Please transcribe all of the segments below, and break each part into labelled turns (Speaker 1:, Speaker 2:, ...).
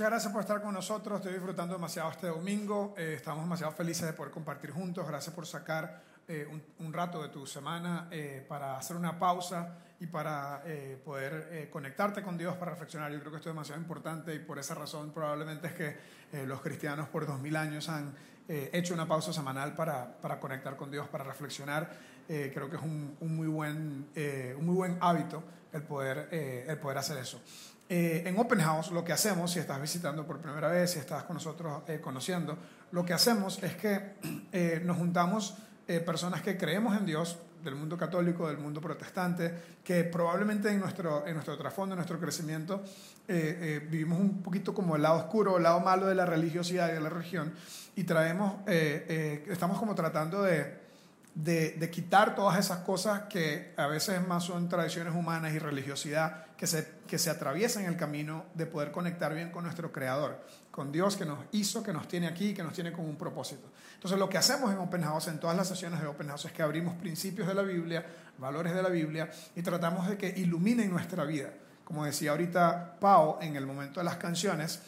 Speaker 1: Muchas gracias por estar con nosotros. Estoy disfrutando demasiado este domingo. Eh, estamos demasiado felices de poder compartir juntos. Gracias por sacar eh, un, un, rato de tu semana eh, para hacer una pausa y para poder conectarte con Dios para reflexionar. Yo creo que esto es demasiado importante y por esa razón probablemente es que los cristianos por dos mil años han hecho una pausa semanal para, para, conectar con Dios, para reflexionar. creo que es un, un muy, buen, un muy buen hábito el poder, el poder hacer eso. Eh, en Open House lo que hacemos, si estás visitando por primera vez, si estás con nosotros eh, conociendo, lo que hacemos es que eh, nos juntamos personas que creemos en Dios, del mundo católico, del mundo protestante, que probablemente en nuestro, en nuestro trasfondo, en nuestro crecimiento, vivimos un poquito como el lado oscuro, el lado malo de la religiosidad y de la religión, y traemos, estamos como tratando de de, quitar todas esas cosas que a veces más son tradiciones humanas y religiosidad que se, que se atraviesan el camino de poder conectar bien con nuestro Creador, con Dios que nos hizo, que nos tiene aquí, que nos tiene con un propósito. Entonces lo que hacemos en Open House, en todas las sesiones de Open House, es que abrimos principios de la Biblia, valores de la Biblia y tratamos de que iluminen nuestra vida. Como decía ahorita Pau en el momento de las canciones,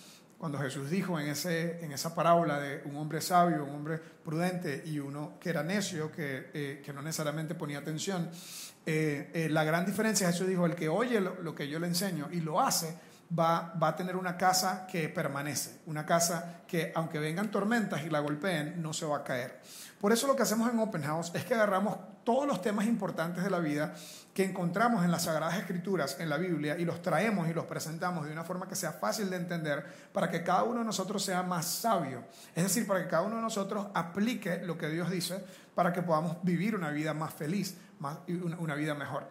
Speaker 1: cuando Jesús dijo en, ese, en esa parábola de un hombre sabio, un hombre prudente y uno que era necio, que, eh, que no necesariamente ponía atención, eh, eh, la gran diferencia, Jesús dijo, el que oye lo, que yo le enseño y lo hace, va, va a tener una casa que permanece, una casa que aunque vengan tormentas y la golpeen, no se va a caer. Por eso lo que hacemos en Open House es que agarramos todos los temas importantes de la vida que encontramos en las Sagradas Escrituras, en la Biblia, y los traemos y los presentamos de una forma que sea fácil de entender para que cada uno de nosotros sea más sabio. Es decir, para que cada uno de nosotros aplique lo que Dios dice para que podamos vivir una vida más feliz, más, una vida mejor.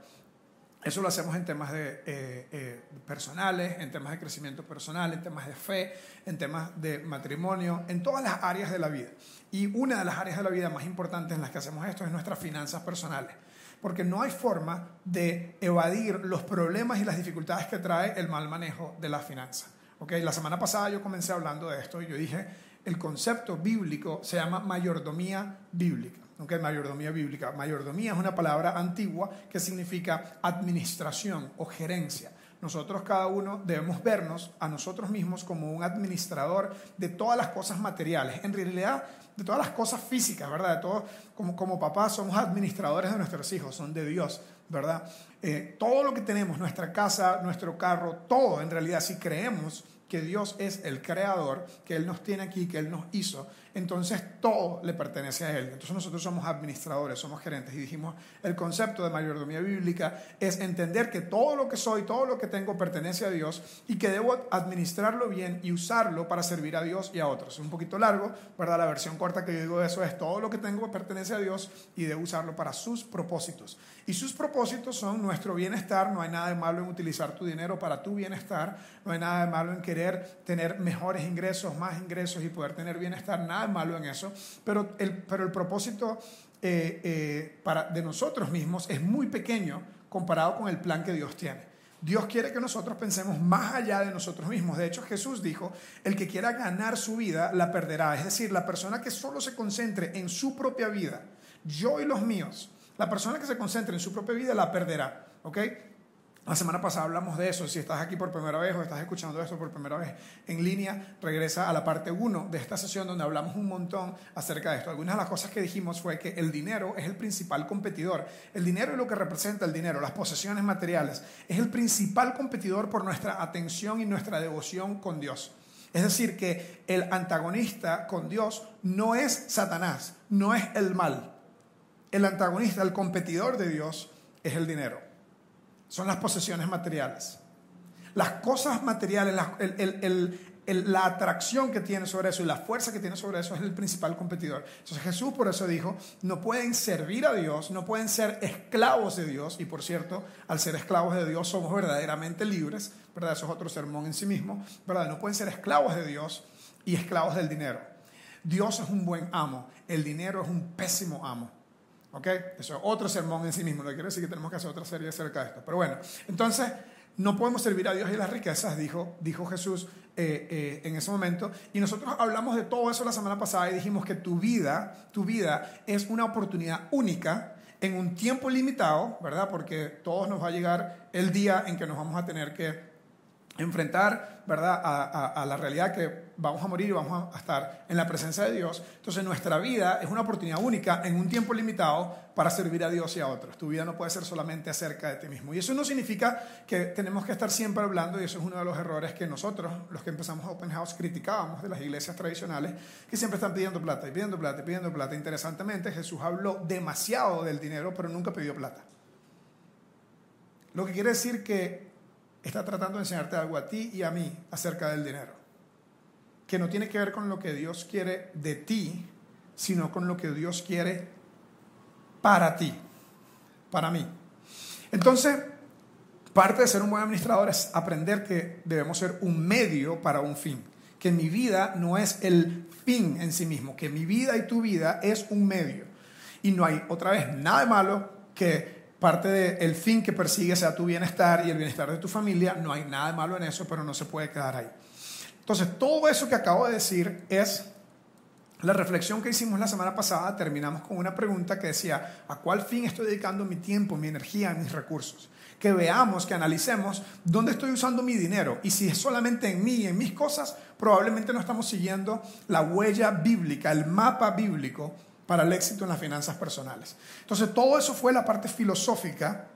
Speaker 1: Eso lo hacemos en temas de, eh, eh, personales, en temas de crecimiento personal, en temas de fe, en temas de matrimonio, en todas las áreas de la vida. Y una de las áreas de la vida más importantes en las que hacemos esto es nuestras finanzas personales. Porque no hay forma de evadir los problemas y las dificultades que trae el mal manejo de las finanzas. ¿Okay? La semana pasada yo comencé hablando de esto y yo dije, el concepto bíblico se llama mayordomía bíblica es mayordomía bíblica. Mayordomía es una palabra antigua que significa administración o gerencia. Nosotros cada uno debemos vernos a nosotros mismos como un administrador de todas las cosas materiales, en realidad de todas las cosas físicas, ¿verdad? De todo, como, como papás somos administradores de nuestros hijos, son de Dios, ¿verdad? Eh, todo lo que tenemos, nuestra casa, nuestro carro, todo en realidad, si creemos que Dios es el creador, que Él nos tiene aquí, que Él nos hizo, entonces todo le pertenece a Él. Entonces nosotros somos administradores, somos gerentes y dijimos, el concepto de mayordomía bíblica es entender que todo lo que soy, todo lo que tengo pertenece a Dios y que debo administrarlo bien y usarlo para servir a Dios y a otros. Es un poquito largo, ¿verdad? La versión corta que yo digo de eso es todo lo que tengo pertenece a Dios y debo usarlo para sus propósitos. Y sus propósitos son nuestro bienestar, no hay nada de malo en utilizar tu dinero para tu bienestar, no hay nada de malo en querer tener mejores ingresos, más ingresos y poder tener bienestar, nada malo en eso, pero el, pero el propósito eh, eh, para, de nosotros mismos es muy pequeño comparado con el plan que Dios tiene. Dios quiere que nosotros pensemos más allá de nosotros mismos. De hecho, Jesús dijo, el que quiera ganar su vida, la perderá. Es decir, la persona que solo se concentre en su propia vida, yo y los míos, la persona que se concentre en su propia vida, la perderá. ¿Ok? La semana pasada hablamos de eso. Si estás aquí por primera vez o estás escuchando esto por primera vez en línea, regresa a la parte 1 de esta sesión donde hablamos un montón acerca de esto. Algunas de las cosas que dijimos fue que el dinero es el principal competidor. El dinero y lo que representa el dinero, las posesiones materiales, es el principal competidor por nuestra atención y nuestra devoción con Dios. Es decir, que el antagonista con Dios no es Satanás, no es el mal. El antagonista, el competidor de Dios es el dinero son las posesiones materiales. Las cosas materiales, la, atracción que tiene sobre eso y la fuerza que tiene sobre eso es el principal competidor. Entonces Jesús por eso dijo, no pueden servir a Dios, no pueden ser esclavos de Dios, y por cierto, al ser esclavos de Dios somos verdaderamente libres, ¿verdad? Eso es otro sermón en sí mismo, ¿verdad? No pueden ser esclavos de Dios y esclavos del dinero. Dios es un buen amo, el dinero es un pésimo amo. ¿Ok? Eso es otro sermón en sí mismo. No quiere decir que tenemos que hacer otra serie acerca de esto. Pero bueno, entonces no podemos servir a Dios y las riquezas, dijo, dijo Jesús eh, eh, en ese momento. Y nosotros hablamos de todo eso la semana pasada y dijimos que tu vida, tu vida es una oportunidad única en un tiempo limitado, ¿verdad? Porque todos nos va a llegar el día en que nos vamos a tener que enfrentar, ¿verdad?, a, la realidad que vamos a morir y vamos a estar en la presencia de Dios. Entonces nuestra vida es una oportunidad única en un tiempo limitado para servir a Dios y a otros. Tu vida no puede ser solamente acerca de ti mismo. Y eso no significa que tenemos que estar siempre hablando, y eso es uno de los errores que nosotros, los que empezamos Open House, criticábamos de las iglesias tradicionales, que siempre están pidiendo plata y pidiendo plata y pidiendo plata. Interesantemente, Jesús habló demasiado del dinero, pero nunca pidió plata. Lo que quiere decir que está tratando de enseñarte algo a ti y a mí acerca del dinero, que no tiene que ver con lo que Dios quiere de ti, sino con lo que Dios quiere para ti, para mí. Entonces, parte de ser un buen administrador es aprender que debemos ser un medio para un fin, que mi vida no es el fin en sí mismo, que mi vida y tu vida es un medio. Y no hay otra vez nada de malo que parte del fin que persigue sea tu bienestar y el bienestar de tu familia. No hay nada de malo en eso, pero no se puede quedar ahí. Entonces, todo eso que acabo de decir es la reflexión que hicimos la semana pasada. Terminamos con una pregunta que decía, ¿a cuál fin estoy dedicando mi tiempo, mi energía, mis recursos? Que veamos, que analicemos dónde estoy usando mi dinero. Y si es solamente en mí y en mis cosas, probablemente no estamos siguiendo la huella bíblica, el mapa bíblico para el éxito en las finanzas personales. Entonces, todo eso fue la parte filosófica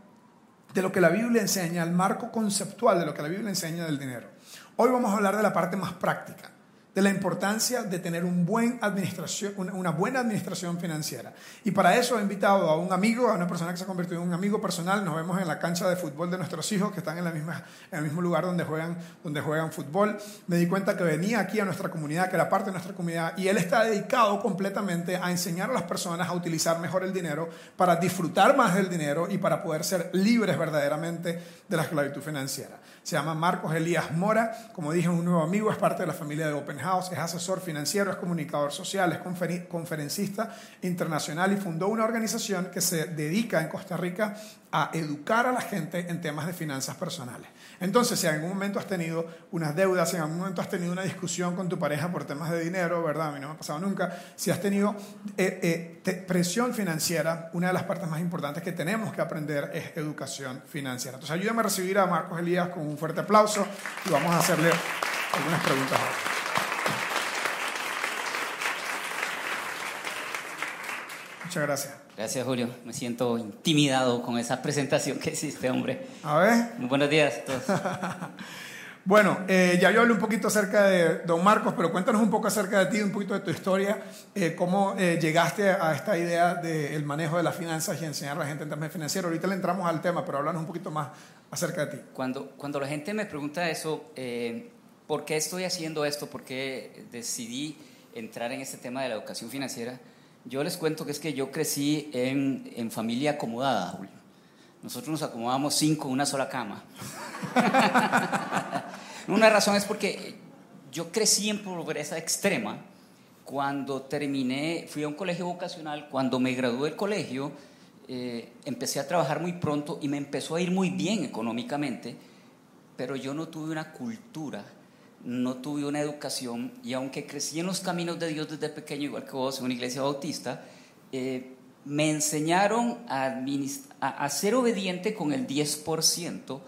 Speaker 1: de lo que la Biblia enseña, el marco conceptual de lo que la Biblia enseña del dinero. Hoy vamos a hablar de la parte más práctica de la importancia de tener un buen administración, una buena administración financiera. Y para eso he invitado a un amigo, a una persona que se ha convertido en un amigo personal. Nos vemos en la cancha de fútbol de nuestros hijos que están en, la misma, en el mismo lugar donde juegan, donde juegan fútbol. Me di cuenta que venía aquí a nuestra comunidad, que era parte de nuestra comunidad, y él está dedicado completamente a enseñar a las personas a utilizar mejor el dinero para disfrutar más del dinero y para poder ser libres verdaderamente de la esclavitud financiera. Se llama Marcos Elías Mora. Como dije, un nuevo amigo, es parte de la familia de Open House, es asesor financiero, es comunicador social, es conferencista internacional y fundó una organización que se dedica en Costa Rica a educar a la gente en temas de finanzas personales. Entonces, si en algún momento has tenido unas deudas, si en algún momento has tenido una discusión con tu pareja por temas de dinero, ¿verdad? A mí no me ha pasado nunca. Si has tenido eh, eh, presión financiera, una de las partes más importantes que tenemos que aprender es educación financiera. Entonces, ayúdame a recibir a Marcos Elías con un fuerte aplauso y vamos a hacerle algunas preguntas ahora. Muchas gracias.
Speaker 2: Gracias, Julio. Me siento intimidado con esa presentación que hiciste, hombre.
Speaker 1: A ver.
Speaker 2: Muy buenos días a todos.
Speaker 1: bueno, eh, ya yo hablé un poquito acerca de Don Marcos, pero cuéntanos un poco acerca de ti, un poquito de tu historia, eh, cómo eh, llegaste a esta idea del manejo de las finanzas y enseñar a la gente en temas financieros. Ahorita le entramos al tema, pero háblanos un poquito más acerca de ti.
Speaker 2: Cuando, cuando la gente me pregunta eso, ¿por qué estoy haciendo esto? ¿Por qué decidí entrar en este tema de la educación financiera? Yo les cuento que es que yo crecí en, en familia acomodada, Nosotros nos acomodamos cinco en una sola cama. una razón es porque yo crecí en pobreza extrema. Cuando terminé, fui a un colegio vocacional, cuando me gradué del colegio, eh, empecé a trabajar muy pronto y me empezó a ir muy bien económicamente, pero yo no tuve una cultura no tuve una educación y aunque crecí en los caminos de Dios desde pequeño, igual que vos, en una iglesia bautista, eh, me enseñaron a, a, ser obediente con el 10%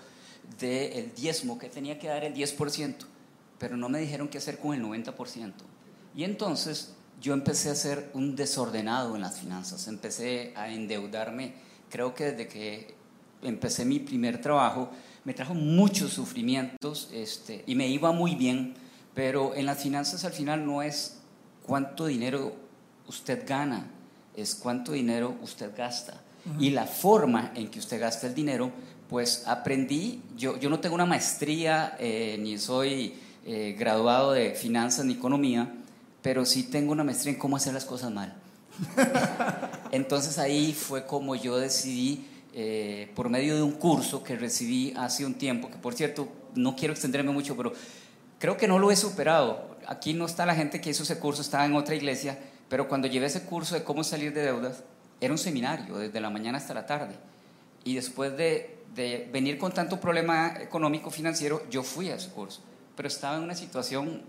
Speaker 2: del diezmo, que tenía que dar el 10%, pero no me dijeron qué hacer con el 90%. Y entonces yo empecé a ser un desordenado en las finanzas, empecé a endeudarme, creo que desde que empecé mi primer trabajo, me trajo muchos sufrimientos este, y me iba muy bien, pero en las finanzas al final no es cuánto dinero usted gana, es cuánto dinero usted gasta. Y la forma en que usted gasta el dinero, pues aprendí, yo, yo no tengo una maestría, eh, ni soy eh, graduado de finanzas ni economía, pero sí tengo una maestría en cómo hacer las cosas mal. Entonces ahí fue como yo decidí eh, por medio de un curso que recibí hace un tiempo, que por cierto, no quiero extenderme mucho, pero creo que no lo he superado. Aquí no está la gente que hizo ese curso, estaba en otra iglesia, pero cuando llevé ese curso de cómo salir de deudas, era un seminario, desde la mañana hasta la tarde. Y después de, de venir con tanto problema económico financiero, yo fui a ese curso, pero estaba en una situación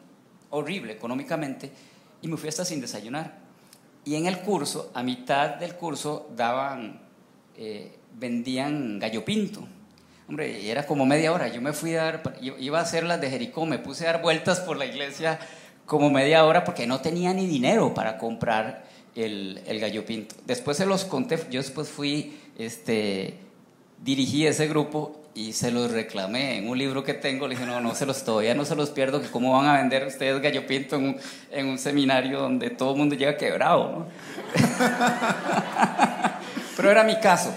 Speaker 2: horrible económicamente y me fui hasta sin desayunar. Y en el curso, a mitad del curso, daban eh, vendían gallo pinto. Hombre, era como media hora. Yo me fui a dar, iba a hacer las de Jericó, me puse a dar vueltas por la iglesia como media hora porque no tenía ni dinero para comprar el, gallo pinto. Después se los conté, yo después fui, este, dirigí ese grupo y se los reclamé en un libro que tengo. Le dije, no, no se los, todavía no se los pierdo, que cómo van a vender ustedes gallo pinto en un, en un seminario donde todo el mundo llega quebrado, ¿no? Pero era mi caso.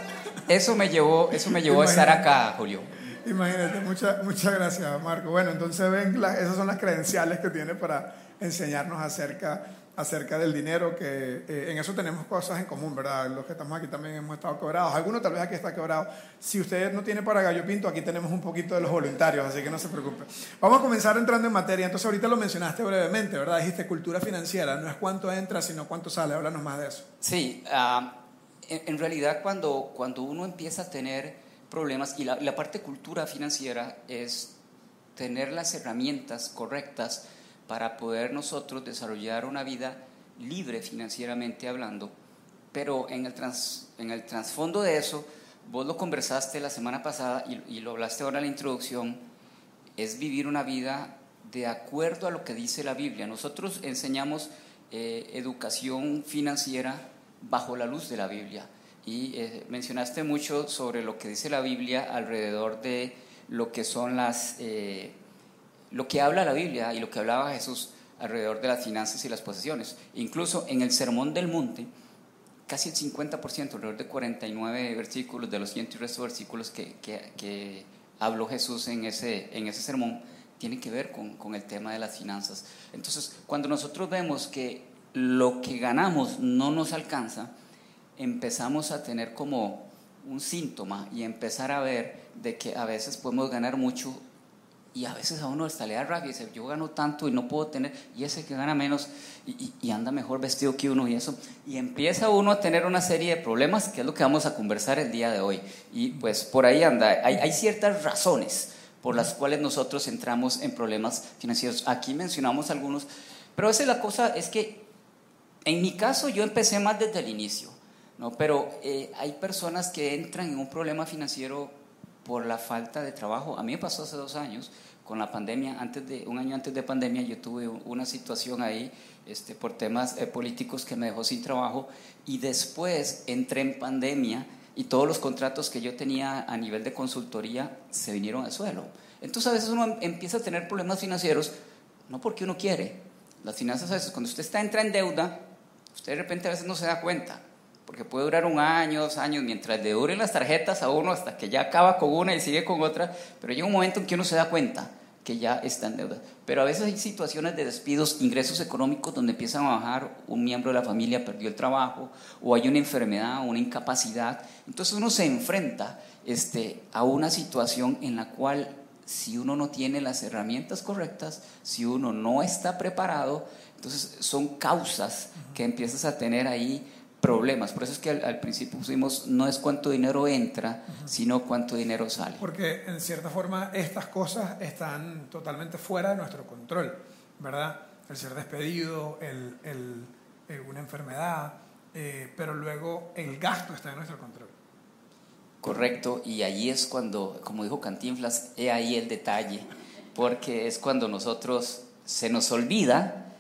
Speaker 2: Eso me llevó, eso me llevó a estar acá, Julio.
Speaker 1: Imagínate, muchas muchas gracias, Marco. Bueno, entonces ven, esas son las credenciales que tiene para enseñarnos acerca, acerca del dinero, que eh, en eso tenemos cosas en común, ¿verdad? Los que estamos aquí también hemos estado quebrados. Algunos tal vez aquí está quebrado. Si usted no tiene para Gallo Pinto, aquí tenemos un poquito de los voluntarios, así que no se preocupe. Vamos a comenzar entrando en materia. Entonces, ahorita lo mencionaste brevemente, ¿verdad? Dijiste cultura financiera. No es cuánto entra, sino cuánto sale. Háblanos más de eso.
Speaker 2: Sí, uh en, realidad cuando, cuando uno empieza a tener problemas, y la, parte cultura financiera es tener las herramientas correctas para poder nosotros desarrollar una vida libre financieramente hablando, pero en el, trans, en el trasfondo de eso, vos lo conversaste la semana pasada y, y, lo hablaste ahora en la introducción, es vivir una vida de acuerdo a lo que dice la Biblia. Nosotros enseñamos eh, educación financiera bajo la luz de la Biblia. Y eh, mencionaste mucho sobre lo que dice la Biblia alrededor de lo que son las, eh, lo que habla la Biblia y lo que hablaba Jesús alrededor de las finanzas y las posesiones. Incluso en el Sermón del Monte, casi el 50%, alrededor de 49 versículos de los ciento y resto versículos que, que, habló Jesús en ese, en ese sermón, tienen que ver con, con el tema de las finanzas. Entonces, cuando nosotros vemos que lo que ganamos no nos alcanza, empezamos a tener como un síntoma y empezar a ver de que a veces podemos ganar mucho y a veces a uno hasta le da rabia y dice, yo gano tanto y no puedo tener, y ese que gana menos y, anda mejor vestido que uno y eso, y empieza uno a tener una serie de problemas, que es lo que vamos a conversar el día de hoy. Y pues por ahí anda, hay, hay ciertas razones por las cuales nosotros entramos en problemas financieros. Aquí mencionamos algunos, pero esa es la cosa, es que en mi caso yo empecé más desde el inicio, ¿no? pero eh, hay personas que entran en un problema financiero por la falta de trabajo. A mí me pasó hace dos años con la pandemia, antes de, un año antes de pandemia yo tuve una situación ahí este, por temas eh, políticos que me dejó sin trabajo y después entré en pandemia y todos los contratos que yo tenía a nivel de consultoría se vinieron al suelo. Entonces a veces uno empieza a tener problemas financieros, no porque uno quiere. Las finanzas a veces, cuando usted está entra en deuda, Usted de repente a veces no se da cuenta, porque puede durar un año, dos años, mientras le duren las tarjetas a uno hasta que ya acaba con una y sigue con otra, pero llega un momento en que uno se da cuenta que ya está en deuda. Pero a veces hay situaciones de despidos, ingresos económicos donde empiezan a bajar, un miembro de la familia perdió el trabajo, o hay una enfermedad, una incapacidad. Entonces uno se enfrenta este, a una situación en la cual si uno no tiene las herramientas correctas, si uno no está preparado, entonces son causas que empiezas a tener ahí problemas. Por eso es que al, principio pusimos no es cuánto dinero entra, sino cuánto dinero sale.
Speaker 1: Porque en cierta forma estas cosas están totalmente fuera de nuestro control, ¿verdad? El ser despedido, el, el, eh, una enfermedad, eh, pero luego el gasto está en nuestro control.
Speaker 2: Correcto, y allí es cuando, como dijo Cantinflas, he ahí el detalle, porque es cuando nosotros se nos olvida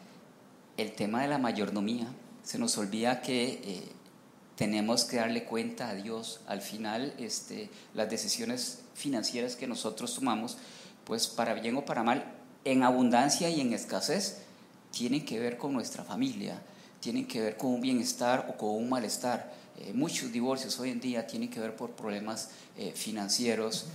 Speaker 2: el tema de la mayordomía. Se nos olvida que eh, tenemos que darle cuenta a Dios. Al final, este, las decisiones financieras que nosotros tomamos, pues para bien o para mal, en abundancia y en escasez, tienen que ver con nuestra familia, tienen que ver con un bienestar o con un malestar. Eh, muchos divorcios hoy en día tienen que ver por problemas eh, financieros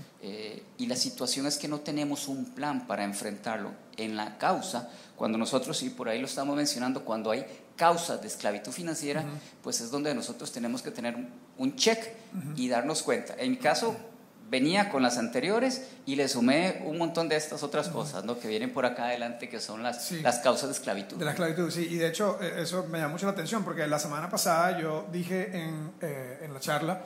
Speaker 2: y la situación es que no tenemos un plan para enfrentarlo. En la causa cuando nosotros, y por ahí lo estamos mencionando, cuando hay causas de esclavitud financiera, pues es donde nosotros tenemos que tener un check y darnos cuenta. En mi caso, venía con las anteriores y le sumé un montón de estas otras cosas, ¿no? Que vienen por acá adelante, que son las, las causas de esclavitud.
Speaker 1: De la esclavitud, sí. Y de hecho, eh, eso me llama mucho la atención, porque la semana pasada yo dije en, eh, en la charla,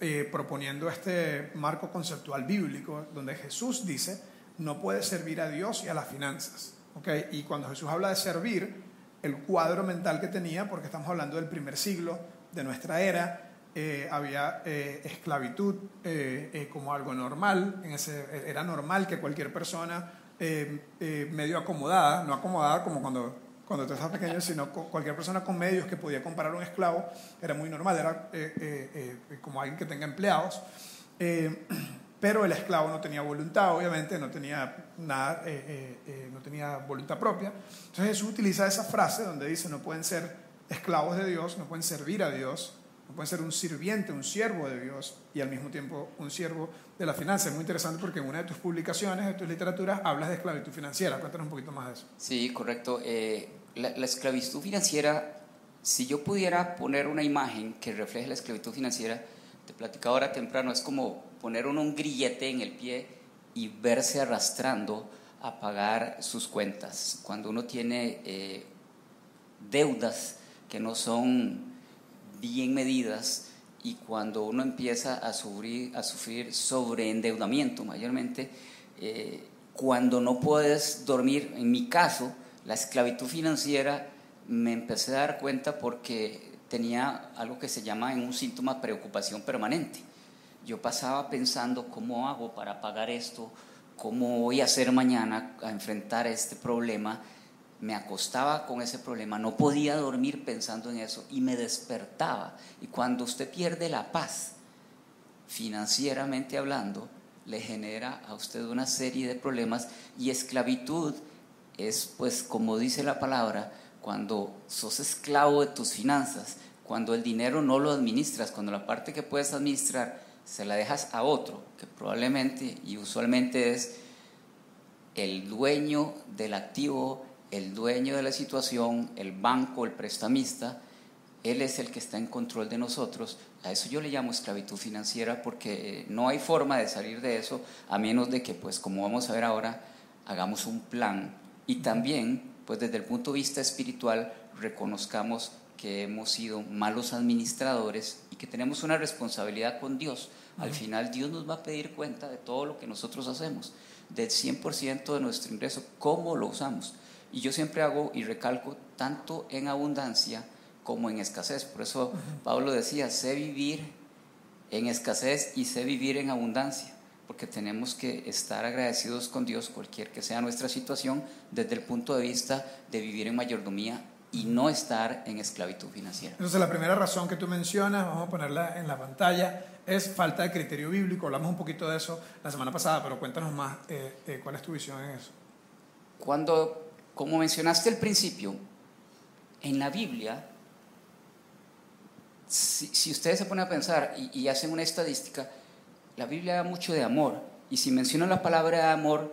Speaker 1: eh, proponiendo este marco conceptual bíblico, donde Jesús dice, no puede servir a Dios y a las finanzas. ¿okay? Y cuando Jesús habla de servir, el cuadro mental que tenía, porque estamos hablando del primer siglo de nuestra era, eh, había eh, esclavitud eh, como algo normal, en ese, era normal que cualquier persona medio acomodada, no acomodada como cuando, cuando tú estás pequeño, sino cualquier persona con medios que podía comprar un esclavo, era muy normal, era como alguien que tenga empleados. pero el esclavo no tenía voluntad, obviamente, no tenía nada, no tenía voluntad propia. Entonces Jesús utiliza esa frase donde dice no pueden ser esclavos de Dios, no pueden servir a Dios, puede ser un sirviente, un siervo de Dios y al mismo tiempo un siervo de la finanza. Es muy interesante porque en una de tus publicaciones, de tus literaturas, hablas de esclavitud financiera. Cuéntanos un poquito más de eso.
Speaker 2: Sí, correcto. Eh, la, esclavitud financiera, si yo pudiera poner una imagen que refleje la esclavitud financiera, te platicaba ahora temprano, es como poner uno un grillete en el pie y verse arrastrando a pagar sus cuentas. Cuando uno tiene eh, deudas que no son bien medidas y cuando uno empieza a sufrir, a sufrir sobreendeudamiento mayormente, eh, cuando no puedes dormir, en mi caso, la esclavitud financiera, me empecé a dar cuenta porque tenía algo que se llama en un síntoma preocupación permanente. Yo pasaba pensando cómo hago para pagar esto, cómo voy a hacer mañana a enfrentar este problema me acostaba con ese problema, no podía dormir pensando en eso y me despertaba. Y cuando usted pierde la paz, financieramente hablando, le genera a usted una serie de problemas y esclavitud es, pues, como dice la palabra, cuando sos esclavo de tus finanzas, cuando el dinero no lo administras, cuando la parte que puedes administrar se la dejas a otro, que probablemente y usualmente es el dueño del activo el dueño de la situación, el banco, el prestamista, él es el que está en control de nosotros. A eso yo le llamo esclavitud financiera porque eh, no hay forma de salir de eso a menos de que, pues como vamos a ver ahora, hagamos un plan y también, pues desde el punto de vista espiritual, reconozcamos que hemos sido malos administradores y que tenemos una responsabilidad con Dios. Al final Dios nos va a pedir cuenta de todo lo que nosotros hacemos, del 100% de nuestro ingreso, cómo lo usamos. Y yo siempre hago y recalco tanto en abundancia como en escasez. Por eso Pablo decía, sé vivir en escasez y sé vivir en abundancia, porque tenemos que estar agradecidos con Dios, cualquier que sea nuestra situación, desde el punto de vista de vivir en mayordomía y no estar en esclavitud financiera.
Speaker 1: Entonces la primera razón que tú mencionas, vamos a ponerla en la pantalla, es falta de criterio bíblico. Hablamos un poquito de eso la semana pasada, pero cuéntanos más eh, eh, cuál es tu visión en eso.
Speaker 2: Cuando como mencionaste al principio, en la Biblia, si, ustedes se ponen a pensar y, hacen una estadística, la Biblia da mucho de amor. Y si menciona la palabra amor,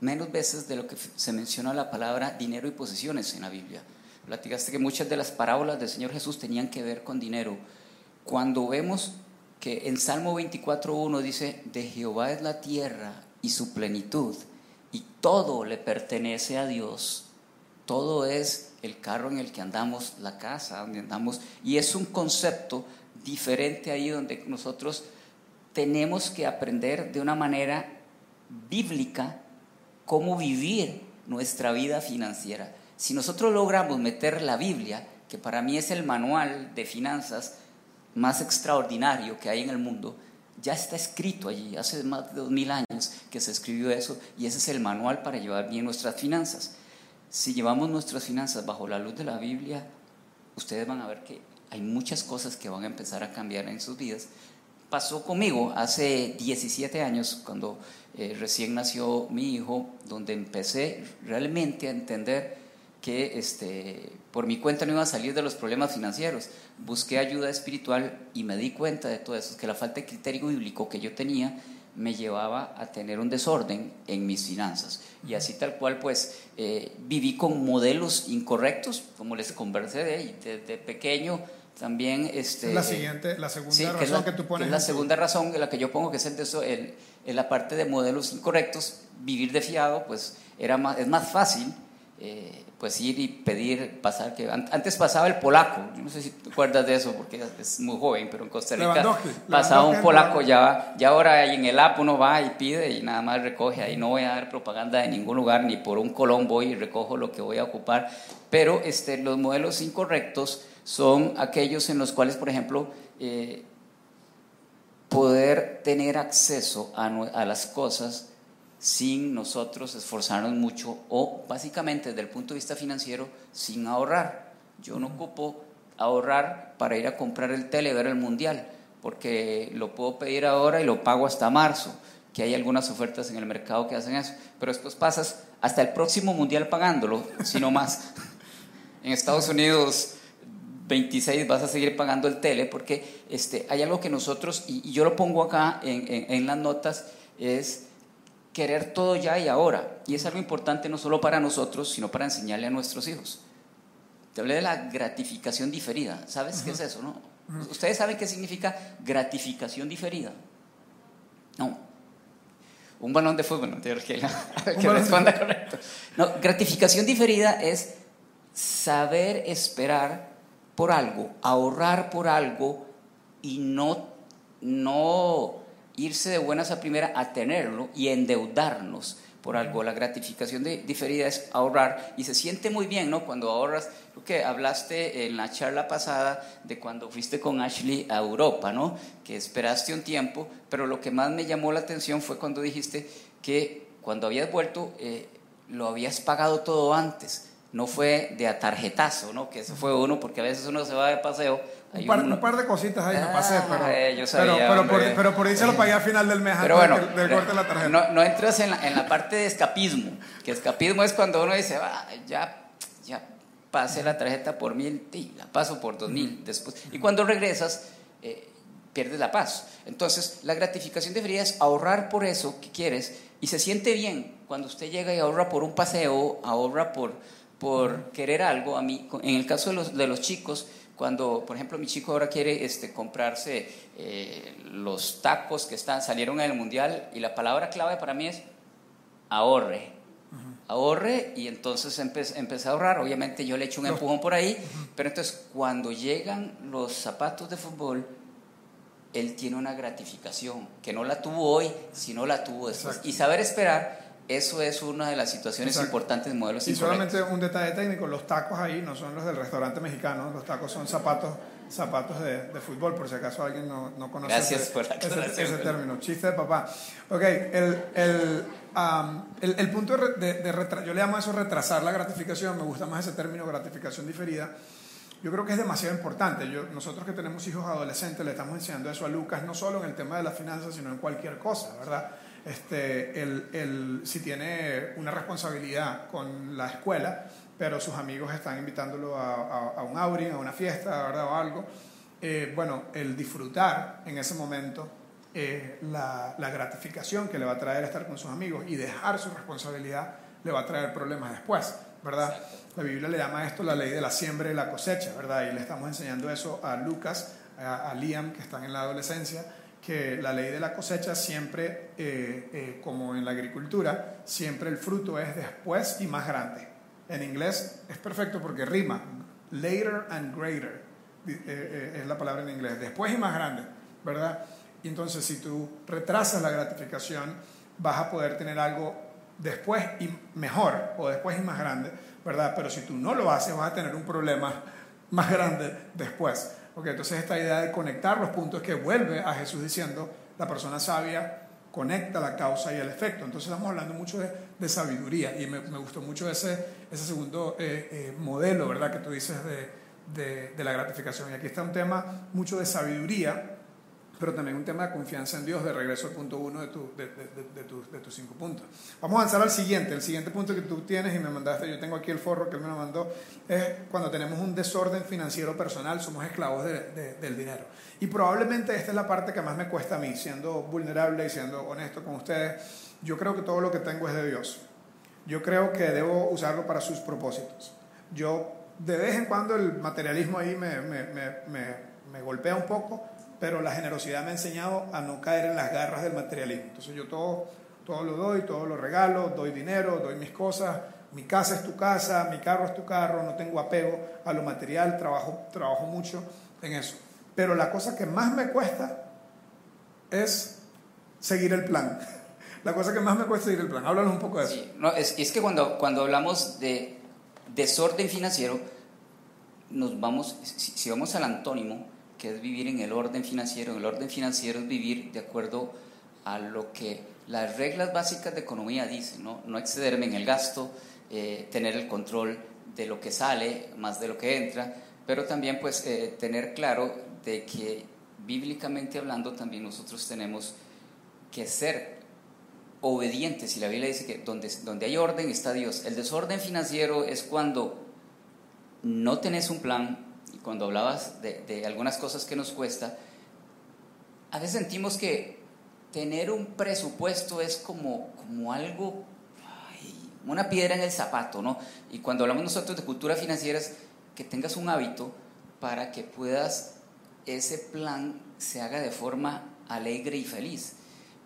Speaker 2: menos veces de lo que se menciona la palabra dinero y posesiones en la Biblia. Platicaste que muchas de las parábolas del Señor Jesús tenían que ver con dinero. Cuando vemos que en Salmo 24.1 dice, de Jehová es la tierra y su plenitud, y todo le pertenece a Dios. Todo es el carro en el que andamos, la casa donde andamos, y es un concepto diferente ahí donde nosotros tenemos que aprender de una manera bíblica cómo vivir nuestra vida financiera. Si nosotros logramos meter la Biblia, que para mí es el manual de finanzas más extraordinario que hay en el mundo, ya está escrito allí, hace más de dos mil años que se escribió eso y ese es el manual para llevar bien nuestras finanzas. Si llevamos nuestras finanzas bajo la luz de la Biblia, ustedes van a ver que hay muchas cosas que van a empezar a cambiar en sus vidas. Pasó conmigo hace 17 años, cuando eh, recién nació mi hijo, donde empecé realmente a entender que este, por mi cuenta no iba a salir de los problemas financieros. Busqué ayuda espiritual y me di cuenta de todo eso, que la falta de criterio bíblico que yo tenía me llevaba a tener un desorden en mis finanzas. Y así tal cual, pues, eh, viví con modelos incorrectos, como les conversé de desde pequeño. También, este,
Speaker 1: la siguiente, la segunda razón que, tú pones.
Speaker 2: la segunda razón, la que yo pongo, que es el de eso, el, en la parte de modelos incorrectos, vivir de fiado, pues, era más, es más fácil eh, pues ir y pedir pasar que antes pasaba el polaco yo no sé si te acuerdas de eso porque es muy joven pero en Costa Rica pasaba un polaco ya ya ahora en el app uno va y pide y nada más recoge ahí no voy a dar propaganda de ningún lugar ni por un colón voy y recojo lo que voy a ocupar pero este los modelos incorrectos son aquellos en los cuales por ejemplo eh, poder tener acceso a, a las cosas sin nosotros esforzarnos mucho o básicamente desde el punto de vista financiero sin ahorrar. Yo no ocupo ahorrar para ir a comprar el tele, ver el mundial, porque lo puedo pedir ahora y lo pago hasta marzo, que hay algunas ofertas en el mercado que hacen eso, pero después pasas hasta el próximo mundial pagándolo, si no más. en Estados Unidos 26 vas a seguir pagando el tele porque este, hay algo que nosotros, y, yo lo pongo acá en, en las notas, es querer todo ya y ahora. Y es algo importante no solo para nosotros, sino para enseñarle a nuestros hijos. Te hablé de la gratificación diferida. ¿Sabes qué es eso, no? ¿Ustedes saben qué significa gratificación diferida? No. Un balón de fútbol, no que, que responda correcto. No, gratificación diferida es saber esperar por algo, ahorrar por algo y no, no irse de buenas a primera a tenerlo y endeudarnos por algo. La gratificación de, diferida es ahorrar y se siente muy bien, ¿no? Cuando ahorras, lo que hablaste en la charla pasada de cuando fuiste con Ashley a Europa, ¿no? Que esperaste un tiempo, pero lo que más me llamó la atención fue cuando dijiste que cuando habías vuelto eh, lo habías pagado todo antes. No fue de a tarjetazo, ¿no? Que eso fue uno, porque a veces uno se va de paseo
Speaker 1: un par, de cositas ahí me pasé, ah, pero, eh, pero, por, pero, por, ahí se lo pagué al final del mes
Speaker 2: pero bueno, del, corte de la tarjeta. No, no entras en la, en la, parte de escapismo, que escapismo es cuando uno dice, ah, ya, ya pasé la tarjeta por mil, y la paso por dos mil después. Y cuando regresas, eh, pierdes la paz. Entonces, la gratificación debería es ahorrar por eso que quieres y se siente bien cuando usted llega y ahorra por un paseo, ahorra por, por querer algo. A mí, en el caso de los, de los chicos, cuando, por ejemplo, mi chico ahora quiere este, comprarse eh, los tacos que están, salieron en el mundial y la palabra clave para mí es ahorre. Ahorre y entonces empecé a ahorrar. Obviamente yo le echo un empujón por ahí, pero entonces cuando llegan los zapatos de fútbol, él tiene una gratificación que no la tuvo hoy, sino la tuvo después. Y saber esperar eso es una de las situaciones importantes de modelos
Speaker 1: Y solamente un detalle técnico, los tacos ahí no son los del restaurante mexicano, los tacos son zapatos zapatos de, de fútbol, por si acaso alguien no, no conoce
Speaker 2: Gracias ese, por la
Speaker 1: ese, término. Chiste de papá. Ok, el, el, el, el punto de, de, yo le llamo a eso retrasar la gratificación, me gusta más ese término gratificación diferida. Yo creo que es demasiado importante. Yo, nosotros que tenemos hijos adolescentes le estamos enseñando eso a Lucas, no solo en el tema de las finanzas, sino en cualquier cosa, ¿verdad? Este, el, si tiene una responsabilidad con la escuela, pero sus amigos están invitándolo a, un outing, a una fiesta, ¿verdad? o algo, eh, bueno, el disfrutar en ese momento la, la, gratificación que le va a traer estar con sus amigos y dejar su responsabilidad le va a traer problemas después, ¿verdad? La Biblia le llama esto la ley de la siembra y la cosecha, ¿verdad? Y le estamos enseñando eso a Lucas, a Liam, que están en la adolescencia, que la ley de la cosecha siempre, eh, eh, como en la agricultura, siempre el fruto es después y más grande. En inglés es perfecto porque rima, later and greater, eh, es la palabra en inglés, después y más grande, ¿verdad? Y entonces si tú retrasas la gratificación, vas a poder tener algo después y mejor o después y más grande, ¿verdad? Pero si tú no lo haces, vas a tener un problema más grande después. Okay, entonces esta idea de conectar los puntos que vuelve a Jesús diciendo, la persona sabia conecta la causa y el efecto. Entonces estamos hablando mucho de, sabiduría y me, gustó mucho ese, ese segundo eh, eh, modelo, ¿verdad? Que tú dices de, de la gratificación. Y aquí está un tema mucho de sabiduría pero también un tema de confianza en Dios, de regreso al punto uno de, tu, de, de, de, tus cinco puntos. Vamos a avanzar al siguiente. El siguiente punto que tú tienes y me mandaste, yo tengo aquí el forro que él me lo mandó, es cuando tenemos un desorden financiero personal, somos esclavos del dinero. Y probablemente esta es la parte que más me cuesta a mí, siendo vulnerable y siendo honesto con ustedes. Yo creo que todo lo que tengo es de Dios. Yo creo que debo usarlo para sus propósitos. Yo, de vez en cuando, el materialismo ahí me, me, me, me golpea un poco, pero la generosidad me ha enseñado a no caer en las garras del materialismo. Entonces yo todo, todo lo doy, todo lo regalo, doy dinero, doy mis cosas, mi casa es tu casa, mi carro es tu carro, no tengo apego a lo material, trabajo, trabajo mucho en eso. Pero la cosa que más me cuesta es seguir el plan. La cosa que más me cuesta es seguir el plan. Háblanos un poco de eso.
Speaker 2: no, es, es, que cuando, cuando hablamos de desorden financiero, nos vamos, si, si vamos al antónimo, que es vivir en el orden financiero. El orden financiero es vivir de acuerdo a lo que las reglas básicas de economía dicen, no, no excederme en el gasto, eh, tener el control de lo que sale más de lo que entra, pero también pues eh, tener claro de que bíblicamente hablando también nosotros tenemos que ser obedientes y la Biblia dice que donde, donde hay orden está Dios. El desorden financiero es cuando no tenés un plan cuando hablabas de, de algunas cosas que nos cuesta, a veces sentimos que tener un presupuesto es como, como algo, una piedra en el zapato, ¿no? Y cuando hablamos nosotros de cultura financiera es que tengas un hábito para que puedas, ese plan se haga de forma alegre y feliz.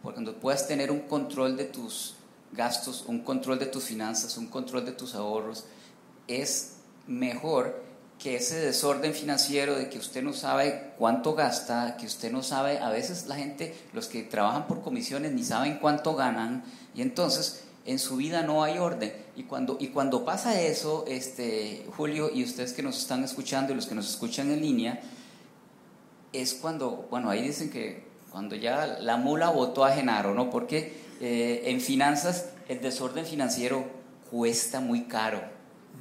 Speaker 2: Porque cuando puedas tener un control de tus gastos, un control de tus finanzas, un control de tus ahorros, es mejor que ese desorden financiero de que usted no sabe cuánto gasta, que usted no sabe, a veces la gente, los que trabajan por comisiones ni saben cuánto ganan y entonces en su vida no hay orden. Y cuando, y cuando pasa eso, este, Julio y ustedes que nos están escuchando y los que nos escuchan en línea, es cuando, bueno, ahí dicen que cuando ya la mula votó a Genaro, ¿no? Porque eh, en finanzas el desorden financiero cuesta muy caro,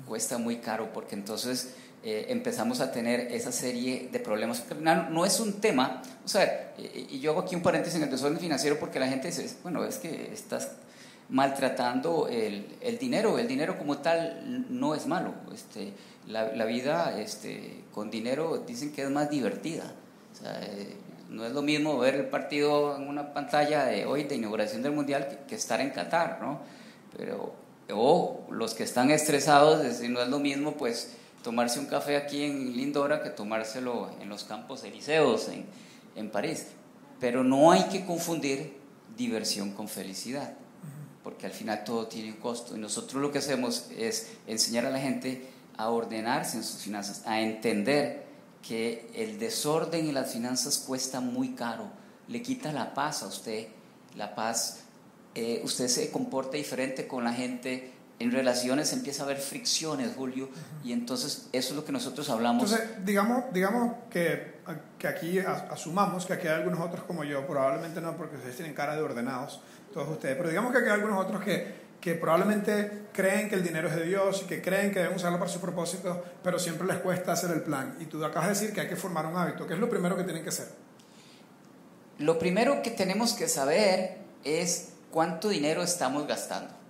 Speaker 2: cuesta muy caro porque entonces eh, empezamos a tener esa serie de problemas. No, es un tema, o sea, y yo hago aquí un paréntesis en el desorden financiero porque la gente dice, bueno, es que estás maltratando el, el dinero, el dinero como tal no es malo, este, la, la, vida este, con dinero dicen que es más divertida, o sea, eh, no es lo mismo ver el partido en una pantalla de hoy de inauguración del Mundial que, que estar en Qatar, ¿no? Pero, o los que están estresados, no es lo mismo, pues, tomarse un café aquí en Lindora que tomárselo en los campos elíseos en, en París. Pero no hay que confundir diversión con felicidad, porque al final todo tiene un costo. Y nosotros lo que hacemos es enseñar a la gente a ordenarse en sus finanzas, a entender que el desorden en las finanzas cuesta muy caro, le quita la paz a usted, la paz, eh, usted se comporta diferente con la gente, en relaciones empieza a haber fricciones, Julio, y entonces eso es lo que nosotros hablamos.
Speaker 1: Entonces, digamos, digamos que, que aquí asumamos que aquí hay algunos otros como yo, probablemente no porque ustedes tienen cara de ordenados, todos ustedes, pero digamos que aquí hay algunos otros que, que probablemente creen que el dinero es de Dios y que creen que deben usarlo para sus propósitos, pero siempre les cuesta hacer el plan. Y tú acabas de decir que hay que formar un hábito. ¿Qué es lo primero que tienen que hacer?
Speaker 2: Lo primero que tenemos que saber es cuánto dinero estamos gastando.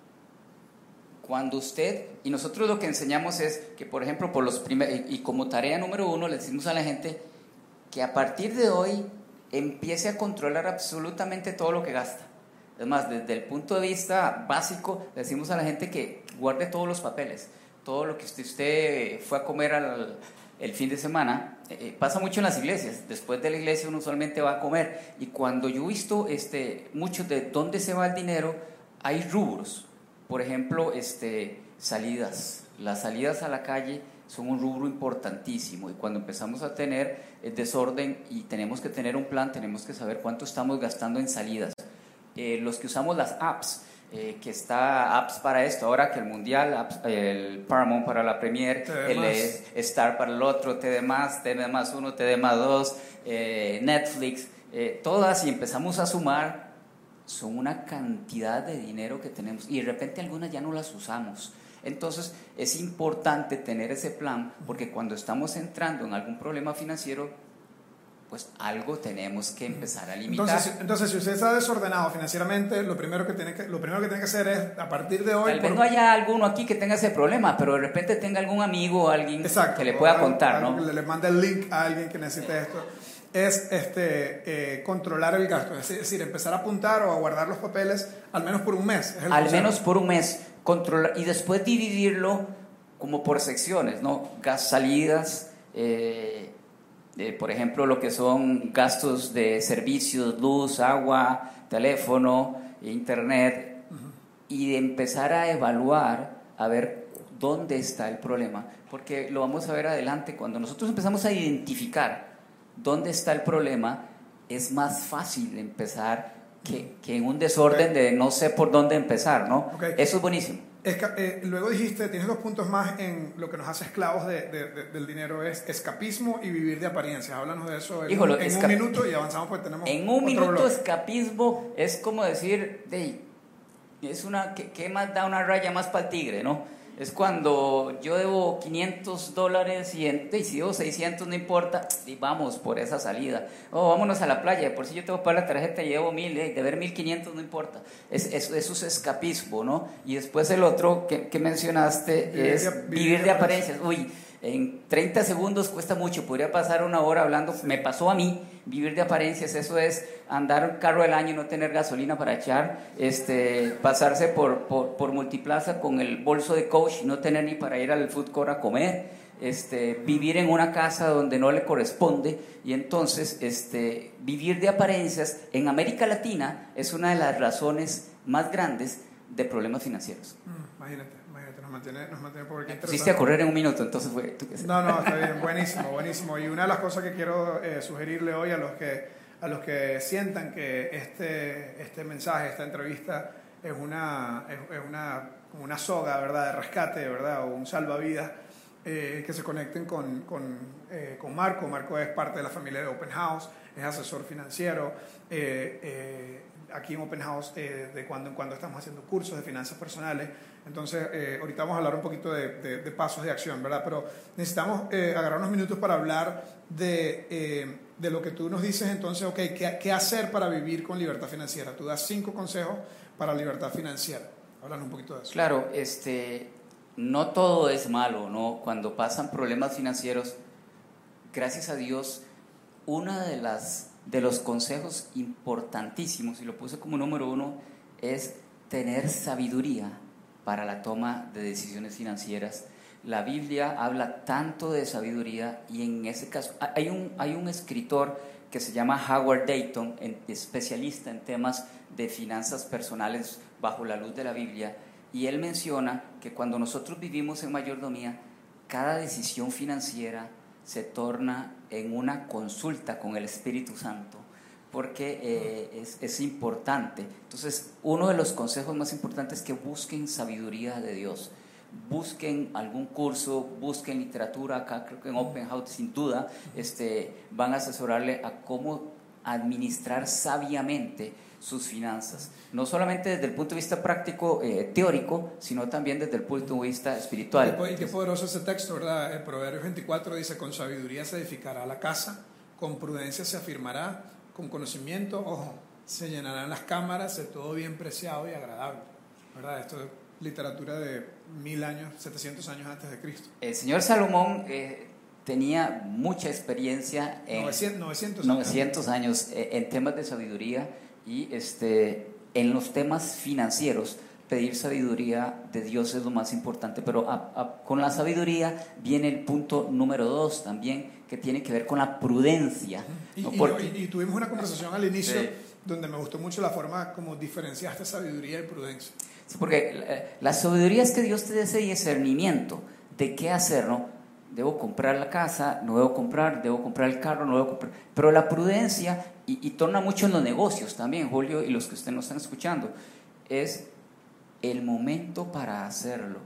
Speaker 2: Cuando usted, y nosotros lo que enseñamos es que, por ejemplo, por los primer, y como tarea número uno, le decimos a la gente que a partir de hoy empiece a controlar absolutamente todo lo que gasta. Es más, desde el punto de vista básico, le decimos a la gente que guarde todos los papeles, todo lo que usted, usted fue a comer al, el fin de semana, eh, pasa mucho en las iglesias. Después de la iglesia uno usualmente va a comer. Y cuando yo he visto este, mucho de dónde se va el dinero, hay rubros. Por ejemplo, este, salidas. Las salidas a la calle son un rubro importantísimo. Y cuando empezamos a tener el desorden y tenemos que tener un plan, tenemos que saber cuánto estamos gastando en salidas. Eh, los que usamos las apps, eh, que está apps para esto, ahora que el Mundial, el Paramount para la Premier, el Star para el otro, TD+, TD más 1, TD más 2, eh, Netflix, todas y empezamos a sumar, son una cantidad de dinero que tenemos y de repente algunas ya no las usamos. Entonces es importante tener ese plan porque cuando estamos entrando en algún problema financiero pues algo tenemos que empezar a limitar.
Speaker 1: Entonces, entonces si usted está desordenado financieramente, lo primero que tiene que, lo primero que, tiene que hacer es, a partir de hoy...
Speaker 2: Tal vez no haya alguno aquí que tenga ese problema, pero de repente tenga algún amigo o alguien que le pueda contar, ¿no?
Speaker 1: Le mande el link a alguien que necesite esto. Es este, eh, controlar el gasto, es decir, empezar a apuntar o a guardar los papeles al menos por un mes.
Speaker 2: al menos por un mes, controlar y después dividirlo como por secciones, ¿no? Gas, salidas, eh, por ejemplo, lo que son gastos de servicios, luz, agua, teléfono, internet, y de empezar a evaluar, a ver dónde está el problema, porque lo vamos a ver adelante, cuando nosotros empezamos a identificar dónde está el problema, es más fácil empezar que, que en un desorden de no sé por dónde empezar, ¿no? Eso es buenísimo.
Speaker 1: eh, luego dijiste, tienes dos puntos más en lo que nos hace esclavos del dinero, es escapismo y vivir de apariencias. Háblanos de eso en, un minuto y avanzamos pues tenemos
Speaker 2: En un minuto escapismo es como decir, es una, ¿qué, más da una raya más para el tigre, no? Es cuando yo debo 500 dólares y, en, y si debo 600 no importa, y vamos por esa salida. O oh, vámonos a la playa, por si yo tengo que pagar la tarjeta y llevo 1000, de ver 1500 no importa. Es, eso es escapismo, ¿no? Y después el otro que, que mencionaste es vivir de apariencias. Uy, en 30 segundos cuesta mucho, podría pasar una hora hablando, me pasó a mí, vivir de apariencias, eso es andar un carro del año y no tener gasolina para echar, este, pasarse por, por, multiplaza con el bolso de coach y no tener ni para ir al food court a comer, este, vivir en una casa donde no le corresponde y entonces este, vivir de apariencias en América Latina es una de las razones más grandes de problemas financieros.
Speaker 1: Mm, imagínate mantiene, nos mantiene por aquí
Speaker 2: Hiciste a correr en un minuto, entonces fue...
Speaker 1: No, no, está bien, buenísimo, buenísimo. Y una de las cosas que quiero eh, sugerirle hoy a los que, a los que sientan que este, este mensaje, esta entrevista es una, es, una, como una soga, ¿verdad?, de rescate, ¿verdad?, o un salvavidas, eh, que se conecten con, con, eh, con, Marco. Marco es parte de la familia de Open House, es asesor financiero. aquí en Open House, de cuando en cuando estamos haciendo cursos de finanzas personales entonces, eh, ahorita vamos a hablar un poquito de, pasos de acción, ¿verdad? Pero necesitamos eh, agarrar unos minutos para hablar de, eh, de, lo que tú nos dices, entonces, ok, ¿qué, ¿qué, hacer para vivir con libertad financiera? Tú das cinco consejos para libertad financiera. Háblanos un poquito de eso.
Speaker 2: Claro, este, no todo es malo, ¿no? Cuando pasan problemas financieros, gracias a Dios, uno de, las, de los consejos importantísimos, y lo puse como número uno, es tener sabiduría para la toma de decisiones financieras. La Biblia habla tanto de sabiduría y en ese caso hay un, hay un escritor que se llama Howard Dayton, especialista en temas de finanzas personales bajo la luz de la Biblia, y él menciona que cuando nosotros vivimos en mayordomía, cada decisión financiera se torna en una consulta con el Espíritu Santo porque eh, es, es, importante. Entonces, uno de los consejos más importantes es que busquen sabiduría de Dios. Busquen algún curso, busquen literatura, acá creo que en Open House sin duda este, van a asesorarle a cómo administrar sabiamente sus finanzas. No solamente desde el punto de vista práctico, eh, teórico, sino también desde el punto de vista espiritual.
Speaker 1: Y qué poderoso ese texto, ¿verdad? El Proverbio 24 dice, con sabiduría se edificará la casa, con prudencia se afirmará con conocimiento, ojo, se llenarán las cámaras de todo bien preciado y agradable. ¿Verdad? Esto es literatura de mil años, 700 años antes de Cristo.
Speaker 2: El señor Salomón eh, tenía mucha experiencia en
Speaker 1: 900,
Speaker 2: 900, años, eh, en temas de sabiduría y este, en los temas financieros. Pedir sabiduría de Dios es lo más importante, pero con la sabiduría viene el punto número dos también, que tiene que ver con la prudencia.
Speaker 1: Y, tuvimos una conversación al inicio donde me gustó mucho la forma como diferenciaste sabiduría y prudencia.
Speaker 2: Porque la, sabiduría es que Dios te dé discernimiento de qué hacer, ¿no? Debo comprar la casa, no debo comprar, debo comprar el carro, no debo comprar. Pero la prudencia, y, torna mucho en los negocios también, Julio, y los que ustedes nos están escuchando, es el momento para hacerlo,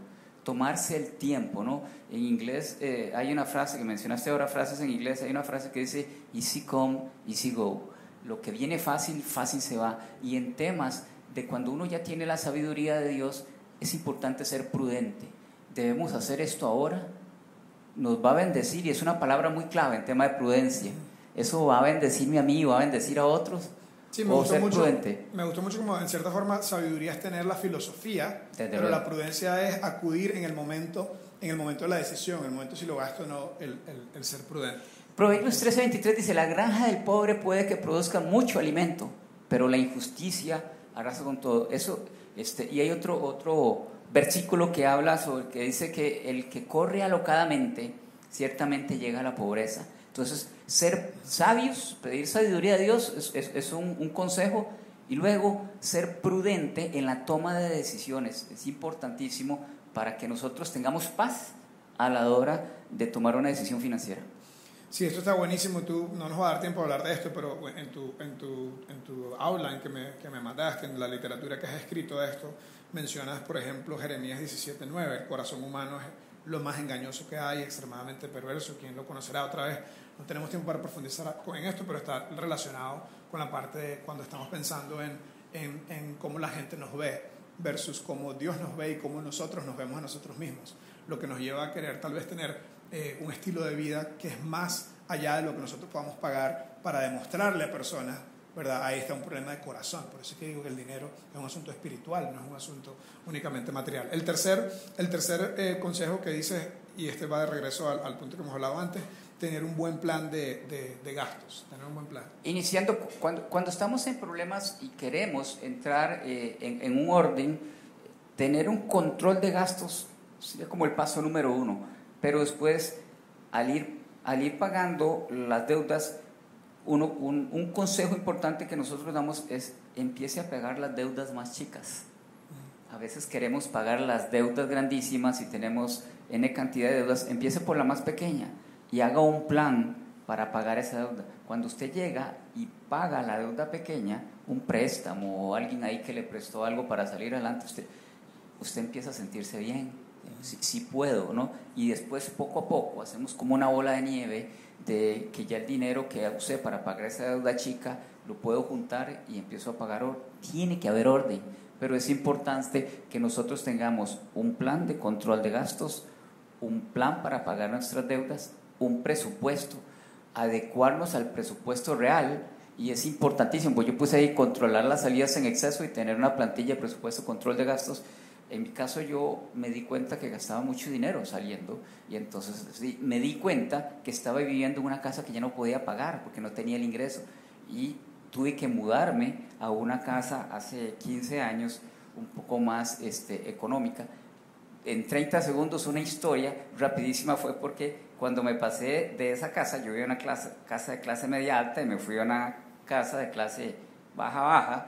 Speaker 2: tomarse el tiempo, ¿no? En inglés eh, hay una frase que mencionaste ahora, frases en inglés, hay una frase que dice easy come, easy go. Lo que viene fácil, fácil se va. Y en temas de cuando uno ya tiene la sabiduría de Dios, es importante ser prudente. Debemos hacer esto ahora, nos va a bendecir y es una palabra muy clave en tema de prudencia. Eso va a bendecirme a mí, va a bendecir a otros.
Speaker 1: Sí, me gustó, mucho, me gustó mucho como en cierta forma sabiduría es tener la filosofía, pero la prudencia es acudir en el momento en el momento de la decisión, en el momento si lo gasto o no, el, el, ser prudente.
Speaker 2: Proverbios 13:23 dice, la granja del pobre puede que produzca mucho alimento, pero la injusticia arrasa con todo. Eso, este, y hay otro, otro versículo que habla sobre, que dice que el que corre alocadamente, ciertamente llega a la pobreza. Entonces, ser sabios, pedir sabiduría a Dios es, un, un consejo y luego ser prudente en la toma de decisiones. Es importantísimo para que nosotros tengamos paz a la hora de tomar una decisión financiera.
Speaker 1: Sí, esto está buenísimo. Tú no nos va a dar tiempo a hablar de esto, pero en tu, en tu, en tu outline que me, que me mandaste, en la literatura que has escrito de esto, mencionas, por ejemplo, Jeremías 17.9, el corazón humano es lo más engañoso que hay, extremadamente perverso. Quien lo conocerá otra vez, no tenemos tiempo para profundizar en esto, pero está relacionado con la parte de cuando estamos pensando en, en, en cómo la gente nos ve versus cómo Dios nos ve y cómo nosotros nos vemos a nosotros mismos. Lo que nos lleva a querer tal vez tener eh, un estilo de vida que es más allá de lo que nosotros podamos pagar para demostrarle a personas, ¿verdad? Ahí está un problema de corazón. Por eso es que digo que el dinero es un asunto espiritual, no es un asunto únicamente material. El tercer, el tercer eh, consejo que dice, y este va de regreso al, punto que hemos hablado antes, tener un buen plan de, de, gastos, tener un buen plan.
Speaker 2: Iniciando, cuando, cuando estamos en problemas y queremos entrar eh, en, en un orden, tener un control de gastos sería como el paso número uno pero después al ir, al ir pagando las deudas, uno, un, consejo importante que nosotros damos es empiece a pagar las deudas más chicas. A veces queremos pagar las deudas grandísimas y tenemos N cantidad de deudas, empiece por la más pequeña y haga un plan para pagar esa deuda. Cuando usted llega y paga la deuda pequeña, un préstamo o alguien ahí que le prestó algo para salir adelante, usted, usted empieza a sentirse bien si, puedo, ¿no? Y después poco a poco hacemos como una bola de nieve de que ya el dinero que usé para pagar esa deuda chica lo puedo juntar y empiezo a pagar. Tiene que haber orden, pero es importante que nosotros tengamos un plan de control de gastos, un plan para pagar nuestras deudas, un presupuesto, adecuarnos al presupuesto real. Y es importantísimo, pues yo puse ahí controlar las salidas en exceso y tener una plantilla de presupuesto, control de gastos en mi caso yo me di cuenta que gastaba mucho dinero saliendo y entonces me di cuenta que estaba viviendo en una casa que ya no podía pagar porque no tenía el ingreso y tuve que mudarme a una casa hace 15 años un poco más este, económica. En 30 segundos una historia rapidísima fue porque cuando me pasé de esa casa, yo vivía en una casa de clase media alta y me fui a una casa de clase baja, baja,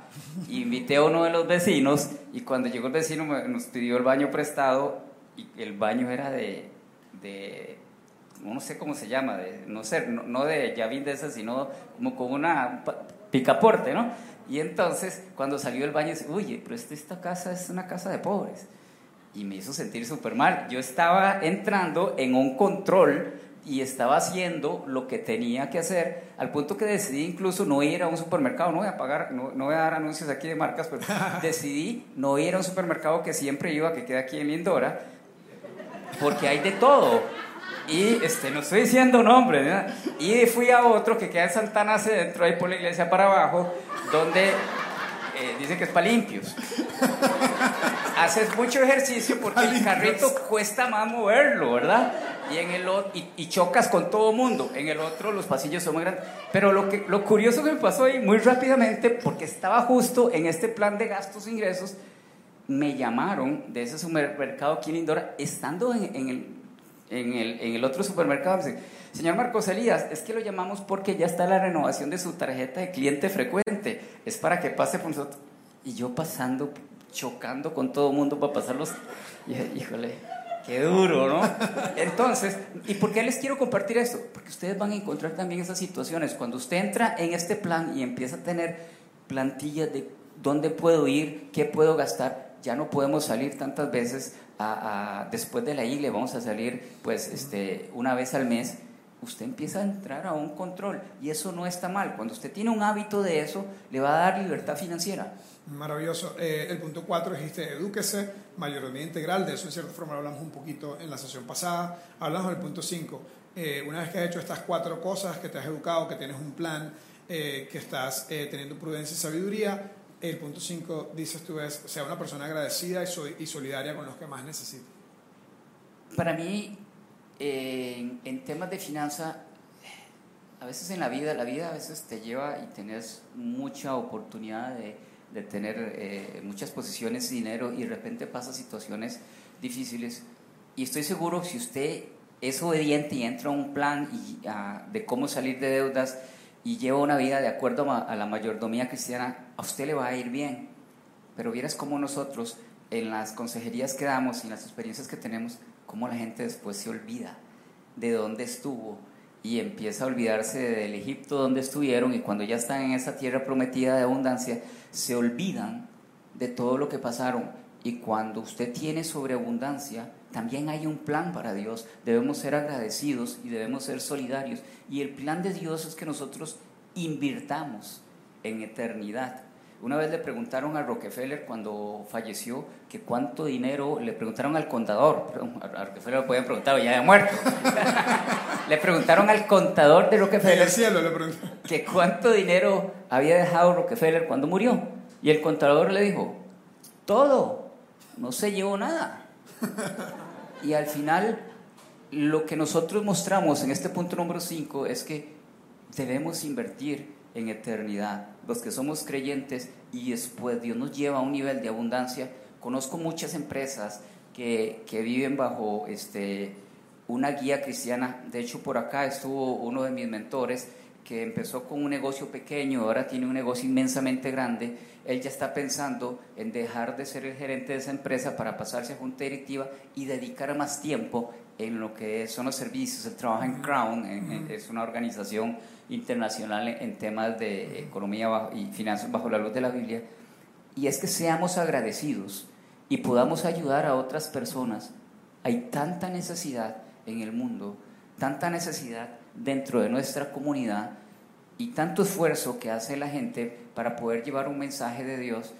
Speaker 2: invité a uno de los vecinos y cuando llegó el vecino nos pidió el baño prestado y el baño era de, de no sé cómo se llama, de, no sé, no, de llavín de esas, sino como con una picaporte, ¿no? Y entonces cuando salió del baño, dice, oye, pero esta casa es una casa de pobres. Y me hizo sentir súper mal. Yo estaba entrando en un control y estaba haciendo lo que tenía que hacer, al punto que decidí incluso no ir a un supermercado, no voy a pagar, no, no voy a dar anuncios aquí de marcas, pero decidí no ir a un supermercado que siempre iba, que queda aquí en Lindora, porque hay de todo. Y este, no estoy diciendo nombre, ¿no? y fui a otro que queda en Santana Centro, ahí por la iglesia para abajo, donde eh, dice que es para limpios. Haces mucho ejercicio porque el carrito cuesta más moverlo, ¿verdad? y, en el, y, y chocas con todo mundo. En el otro los pasillos son muy grandes. Pero lo, que, lo curioso que me pasó ahí, muy rápidamente, porque estaba justo en este plan de gastos e ingresos, me llamaron de ese supermercado aquí en Indora, estando en, en, el, en, el, en el otro supermercado. Me dicen, Señor Marcos Elías, es que lo llamamos porque ya está la renovación de su tarjeta de cliente frecuente. Es para que pase por nosotros. Y yo pasando, chocando con todo el mundo para pasarlos. híjole, Qué duro, ¿no? Entonces, ¿y por qué les quiero compartir esto? Porque ustedes van a encontrar también esas situaciones. Cuando usted entra en este plan y empieza a tener plantillas de dónde puedo ir, qué puedo gastar, ya no podemos salir tantas veces a, después de la I, le vamos a salir pues este, una vez al mes. Usted empieza a entrar a un control y eso no está mal. Cuando usted tiene un hábito de eso, le va a dar libertad financiera.
Speaker 1: Maravilloso. Eh, el punto 4 dijiste, edúquese, mayoría integral, de eso en cierta forma hablamos un poquito en la sesión pasada. Hablamos del punto 5. Eh, una vez que has hecho estas cuatro cosas, que te has educado, que tienes un plan, eh, que estás teniendo prudencia y sabiduría, el punto 5 dices tú es, sea una persona agradecida y, y solidaria con los que más necesitan.
Speaker 2: Para mí, en temas de finanza, a veces en la vida, la vida a veces te lleva y tienes mucha oportunidad de de tener eh, muchas posiciones dinero y de repente pasa situaciones difíciles. Y estoy seguro si usted es obediente y entra a un plan ah, de cómo salir de deudas y lleva una vida de acuerdo a, la mayordomía cristiana, a usted le va a ir bien. Pero vieras cómo nosotros en las consejerías que damos y en las experiencias que tenemos, cómo la gente después se olvida de dónde estuvo y empieza a olvidarse del Egipto donde estuvieron y cuando ya están en esa tierra prometida de abundancia, se olvidan de todo lo que pasaron. Y cuando usted tiene sobreabundancia, también hay un plan para Dios. Debemos ser agradecidos y debemos ser solidarios. Y el plan de Dios es que nosotros invirtamos en eternidad. Una vez le preguntaron a Rockefeller cuando falleció que cuánto dinero, le preguntaron al contador, a Rockefeller lo podían preguntar, ya había muerto. le preguntaron al contador de Rockefeller
Speaker 1: cielo le
Speaker 2: que cuánto dinero había dejado Rockefeller cuando murió. Y el contador le dijo, todo, no se llevó nada. Y al final, lo que nosotros mostramos en este punto número 5 es que debemos invertir en eternidad. Los que somos creyentes y después Dios nos lleva a un nivel de abundancia. Conozco muchas empresas que, que viven bajo este, una guía cristiana. De hecho, por acá estuvo uno de mis mentores que empezó con un negocio pequeño, ahora tiene un negocio inmensamente grande, él ya está pensando en dejar de ser el gerente de esa empresa para pasarse a junta directiva y dedicar más tiempo en lo que son los servicios. Él trabaja en Crown, es una organización internacional en temas de economía y finanzas bajo la luz de la Biblia, y es que seamos agradecidos y podamos ayudar a otras personas. Hay tanta necesidad en el mundo, tanta necesidad dentro de nuestra comunidad y tanto esfuerzo que hace la gente para poder llevar un mensaje de Dios,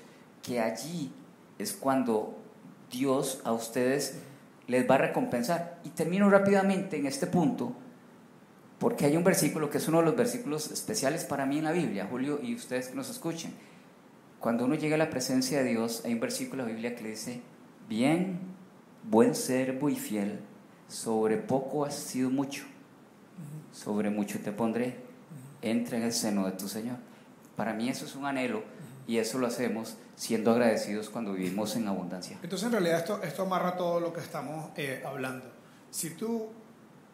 Speaker 2: que allí es cuando Dios a ustedes les va a recompensar. Y termino rápidamente en este punto porque hay un versículo que es uno de los versículos especiales para mí en la Biblia, Julio, y ustedes que nos escuchen. Cuando uno llega a la presencia de Dios, hay un versículo de la Biblia que dice, bien, buen servo y fiel, sobre poco has sido mucho, sobre mucho te pondré, entra en el seno de tu Señor. Para mí eso es un anhelo y eso lo hacemos siendo agradecidos cuando vivimos en abundancia.
Speaker 1: Entonces en realidad esto, esto amarra todo lo que estamos eh, hablando. Si tú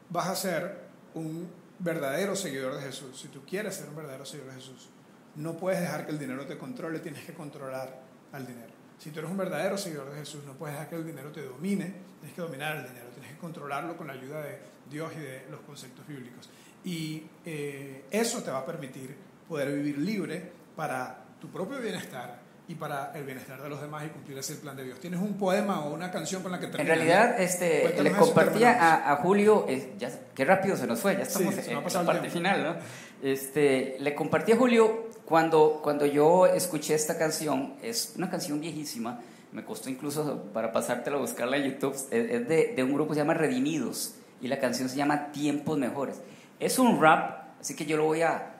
Speaker 1: vas a ser un verdadero seguidor de Jesús, si tú quieres ser un verdadero seguidor de Jesús, no puedes dejar que el dinero te controle, tienes que controlar al dinero. Si tú eres un verdadero seguidor de Jesús, no puedes dejar que el dinero te domine, tienes que dominar el dinero, tienes que controlarlo con la ayuda de Dios y de los conceptos bíblicos. Y eh, eso te va a permitir poder vivir libre para tu propio bienestar y para el bienestar de los demás y cumplir ese plan de Dios. ¿Tienes un poema o una canción con la que
Speaker 2: En realidad, este, le compartía a, Julio, ya, qué rápido se nos fue, ya estamos en, la parte final, ¿no? Este, le compartí a Julio cuando, cuando yo escuché esta canción, es una canción viejísima, me costó incluso para pasártela a buscarla en YouTube, es, de, de un grupo que se llama Redimidos y la canción se llama Tiempos Mejores. Es un rap, así que yo lo voy a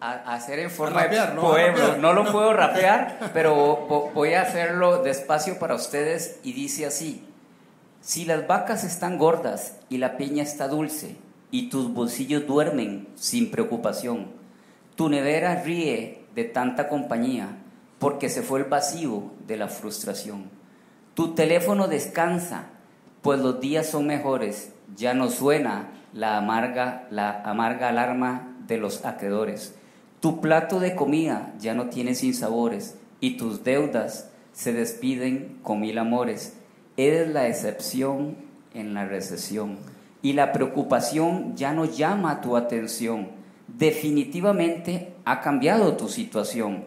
Speaker 2: a, hacer en forma de poema. No, lo puedo rapear, pero voy a hacerlo despacio para ustedes y dice así. Si las vacas están gordas y la piña está dulce y tus bolsillos duermen sin preocupación, tu nevera ríe de tanta compañía porque se fue el vacío de la frustración. Tu teléfono descansa, pues los días son mejores, ya no suena la amarga, la amarga alarma de los acreedores. Tu plato de comida ya no tiene sinsabores y tus deudas se despiden con mil amores. Eres la excepción en la recesión y la preocupación ya no llama tu atención. Definitivamente ha cambiado tu situación.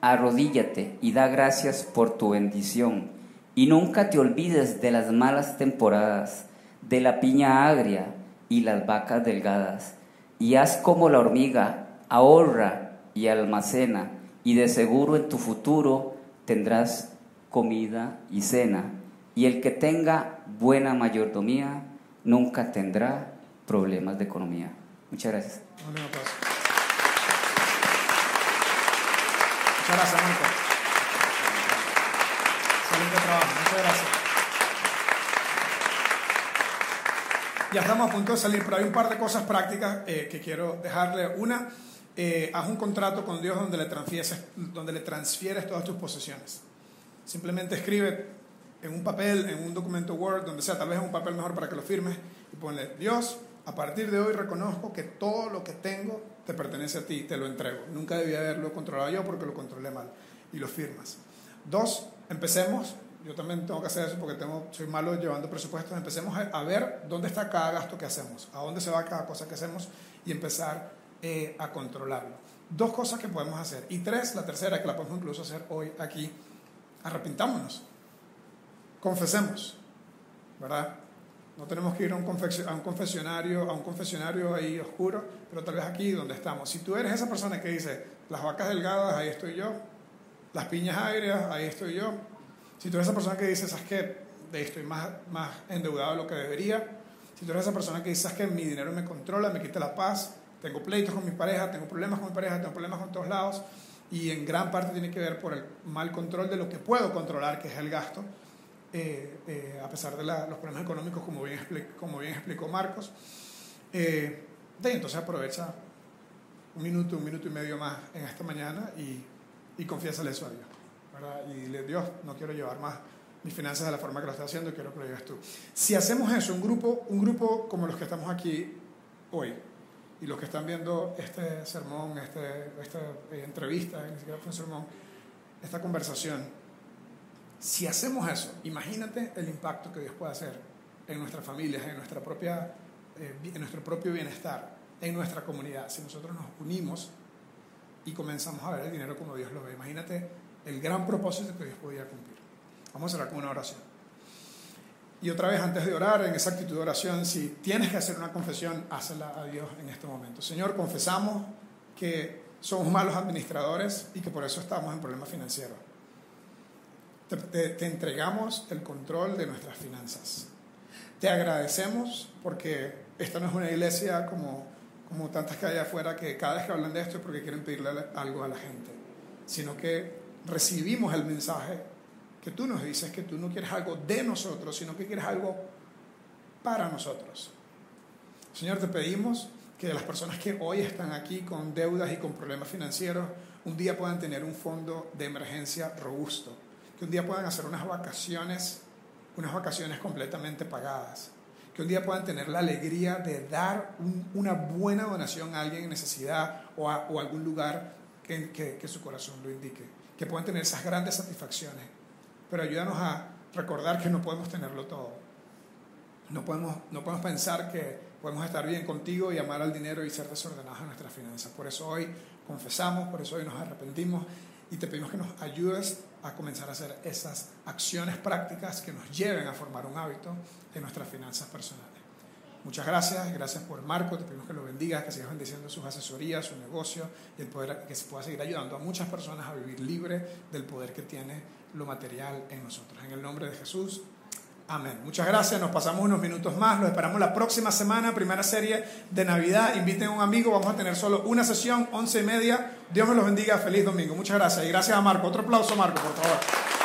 Speaker 2: Arrodíllate y da gracias por tu bendición. Y nunca te olvides de las malas temporadas, de la piña agria y las vacas delgadas. Y haz como la hormiga ahorra y almacena, y de seguro en tu futuro tendrás comida y cena. Y el que tenga buena mayordomía nunca tendrá problemas de economía. Muchas gracias.
Speaker 1: Muchas gracias, Muchas gracias. Ya estamos a punto de salir, pero hay un par de cosas prácticas eh, que quiero dejarle. Una, eh, haz un contrato con Dios donde le, transfieres, donde le transfieres todas tus posesiones. Simplemente escribe en un papel, en un documento Word, donde sea, tal vez en un papel mejor para que lo firmes, y ponle, Dios, a partir de hoy reconozco que todo lo que tengo te pertenece a ti, te lo entrego. Nunca debía haberlo controlado yo porque lo controlé mal. Y lo firmas. Dos, empecemos yo también tengo que hacer eso porque tengo, soy malo llevando presupuestos. Empecemos a, ver dónde está cada gasto que hacemos, a dónde se va cada cosa que hacemos y empezar eh, a controlarlo. Dos cosas que podemos hacer. Y tres, la tercera que la podemos incluso hacer hoy aquí, arrepintámonos, confesemos, ¿verdad? No tenemos que ir a un, a un confesionario, a un confesionario ahí oscuro, pero tal vez aquí donde estamos. Si tú eres esa persona que dice, las vacas delgadas, ahí estoy yo, las piñas aéreas, ahí estoy yo, si tú eres esa persona que dice, ¿sabes qué? Estoy más, más endeudado de lo que debería. Si tú eres esa persona que dice, ¿sabes qué? Mi dinero me controla, me quita la paz, tengo pleitos con mi pareja, tengo problemas con mi pareja, tengo problemas con todos lados. Y en gran parte tiene que ver por el mal control de lo que puedo controlar, que es el gasto. Eh, eh, a pesar de los problemas económicos, como bien, como bien explicó Marcos. Eh, de, entonces aprovecha un minuto, un minuto y medio más en esta mañana y, y confiésale eso a Dios. Y le Dios, no quiero llevar más mis finanzas de la forma que lo estás haciendo, quiero que lo lleves tú. Si hacemos eso, un grupo, un grupo como los que estamos aquí hoy, y los que están viendo este sermón, este, esta entrevista, ni siquiera fue un sermón, esta conversación, si hacemos eso, imagínate el impacto que Dios puede hacer en nuestras familias, en, nuestra propia, eh, en nuestro propio bienestar, en nuestra comunidad, si nosotros nos unimos y comenzamos a ver el dinero como Dios lo ve. Imagínate el gran propósito que Dios podía cumplir. Vamos a cerrar con una oración. Y otra vez, antes de orar, en esa actitud de oración, si tienes que hacer una confesión, hazla a Dios en este momento. Señor, confesamos que somos malos administradores y que por eso estamos en problemas financieros. Te, entregamos el control de nuestras finanzas. Te agradecemos porque esta no es una iglesia como, como tantas que hay afuera que cada vez que hablan de esto es porque quieren pedirle algo a la gente, sino que recibimos el mensaje que tú nos dices que tú no quieres algo de nosotros, sino que quieres algo para nosotros. Señor, te pedimos que las personas que hoy están aquí con deudas y con problemas financieros, un día puedan tener un fondo de emergencia robusto, que un día puedan hacer unas vacaciones, unas vacaciones completamente pagadas, que un día puedan tener la alegría de dar una buena donación a alguien en necesidad o a algún lugar que su corazón lo indique que puedan tener esas grandes satisfacciones. Pero ayúdanos a recordar que no podemos tenerlo todo. No podemos, no podemos pensar que podemos estar bien contigo y amar al dinero y ser desordenados en nuestras finanzas. Por eso hoy confesamos, por eso hoy nos arrepentimos y te pedimos que nos ayudes a comenzar a hacer esas acciones prácticas que nos lleven a formar un hábito en nuestras finanzas personales. Muchas gracias, gracias por Marco, te pedimos que lo bendiga, que sigas bendiciendo sus asesorías, su negocio y el poder que se pueda seguir ayudando a muchas personas a vivir libre del poder que tiene lo material en nosotros. En el nombre de Jesús, amén. Muchas gracias, nos pasamos unos minutos más, los esperamos la próxima semana, primera serie de Navidad. Inviten a un amigo, vamos a tener solo una sesión, once y media. Dios me los bendiga, feliz domingo. Muchas gracias y gracias a Marco. Otro aplauso, Marco, por favor.